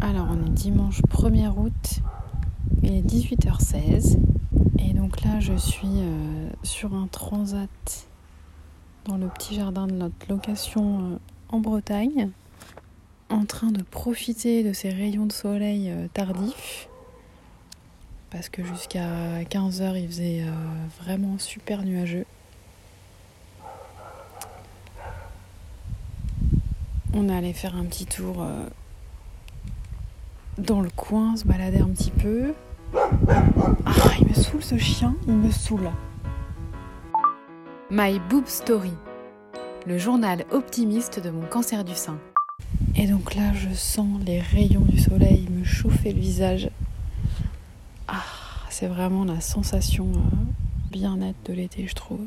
Alors, on est dimanche 1er août, il est 18h16. Et donc là, je suis euh, sur un transat dans le petit jardin de notre location euh, en Bretagne, en train de profiter de ces rayons de soleil euh, tardifs. Parce que jusqu'à 15h, il faisait vraiment super nuageux. On est allé faire un petit tour dans le coin, se balader un petit peu. Ah, il me saoule ce chien, il me saoule. My Boob Story, le journal optimiste de mon cancer du sein. Et donc là, je sens les rayons du soleil me chauffer le visage. Ah, c'est vraiment la sensation euh, bien nette de l'été, je trouve.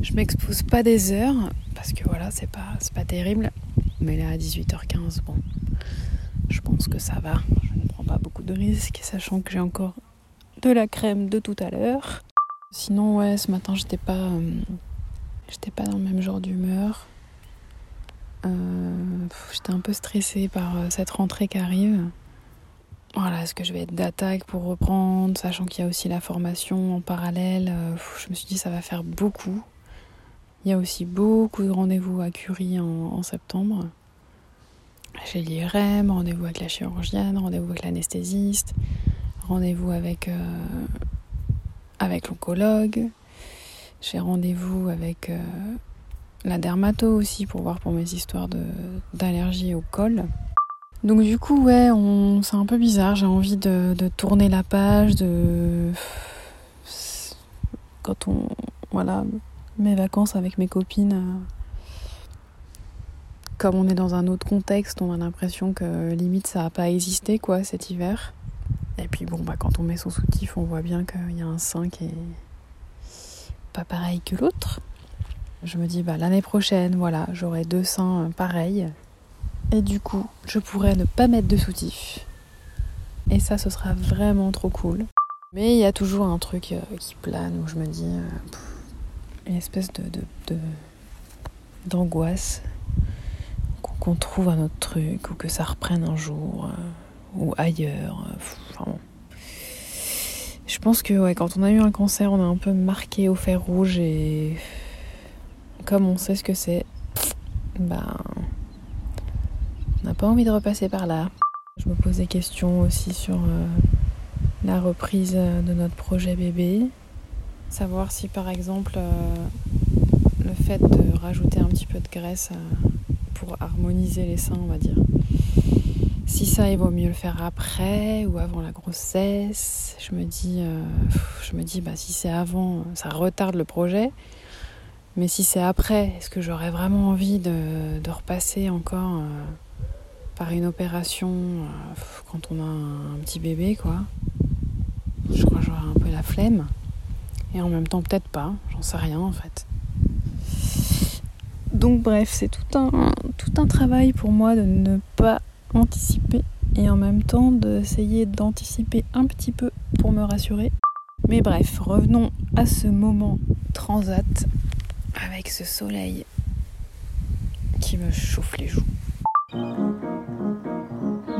Je m'expose pas des heures parce que voilà, c'est pas, pas terrible. Mais là, à 18h15, bon, je pense que ça va. Je ne prends pas beaucoup de risques, sachant que j'ai encore de la crème de tout à l'heure. Sinon, ouais, ce matin, j'étais pas, euh, j'étais pas dans le même genre d'humeur. Euh, j'étais un peu stressée par euh, cette rentrée qui arrive. Voilà, est-ce que je vais être d'attaque pour reprendre, sachant qu'il y a aussi la formation en parallèle. je me suis dit ça va faire beaucoup. Il y a aussi beaucoup de rendez-vous à Curie en septembre. J'ai l'IRM, rendez-vous avec la chirurgienne, rendez-vous avec l'anesthésiste, rendez-vous avec, euh, avec l'oncologue. J'ai rendez-vous avec euh, la dermato aussi pour voir pour mes histoires d'allergie au col. Donc du coup, ouais, c'est un peu bizarre. J'ai envie de, tourner la page, de quand on, voilà, mes vacances avec mes copines euh, comme on est dans un autre contexte, on a l'impression que limite ça n'a pas existé quoi cet hiver. Et puis bon bah quand on met son soutif, on voit bien qu'il y a un sein qui est pas pareil que l'autre. Je me dis bah l'année prochaine, voilà, j'aurai deux seins pareils. Et du coup, je pourrais ne pas mettre de soutif. Et ça, ce sera vraiment trop cool. Mais il y a toujours un truc euh, qui plane où je me dis euh, une espèce de, d'angoisse qu'on trouve un autre truc ou que ça reprenne un jour euh, ou ailleurs. Euh, je pense que ouais, quand on a eu un cancer, on a un peu marqué au fer rouge et comme on sait ce que c'est, ben, on n'a pas envie de repasser par là. Je me pose des questions aussi sur euh, la reprise de notre projet bébé. Savoir si par exemple le fait de rajouter un petit peu de graisse pour harmoniser les seins, on va dire. Si ça, il vaut mieux le faire après ou avant la grossesse. Je me dis, euh, je me dis bah, si c'est avant, ça retarde le projet. Mais si c'est après, est-ce que j'aurais vraiment envie de, de repasser encore euh, par une opération euh, quand on a un, petit bébé, quoi? Je crois que j'aurais un peu la flemme. Et en même temps, peut-être pas, j'en sais rien en fait. Donc bref, c'est tout un, tout un travail pour moi de ne pas anticiper et en même temps d'essayer d'anticiper un petit peu pour me rassurer. Mais bref, revenons à ce moment transat avec ce soleil qui me chauffe les joues.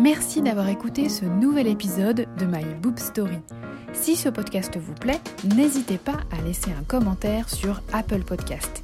Merci d'avoir écouté ce nouvel épisode de My Boob Story. Si ce podcast vous plaît, n'hésitez pas à laisser un commentaire sur Apple Podcast.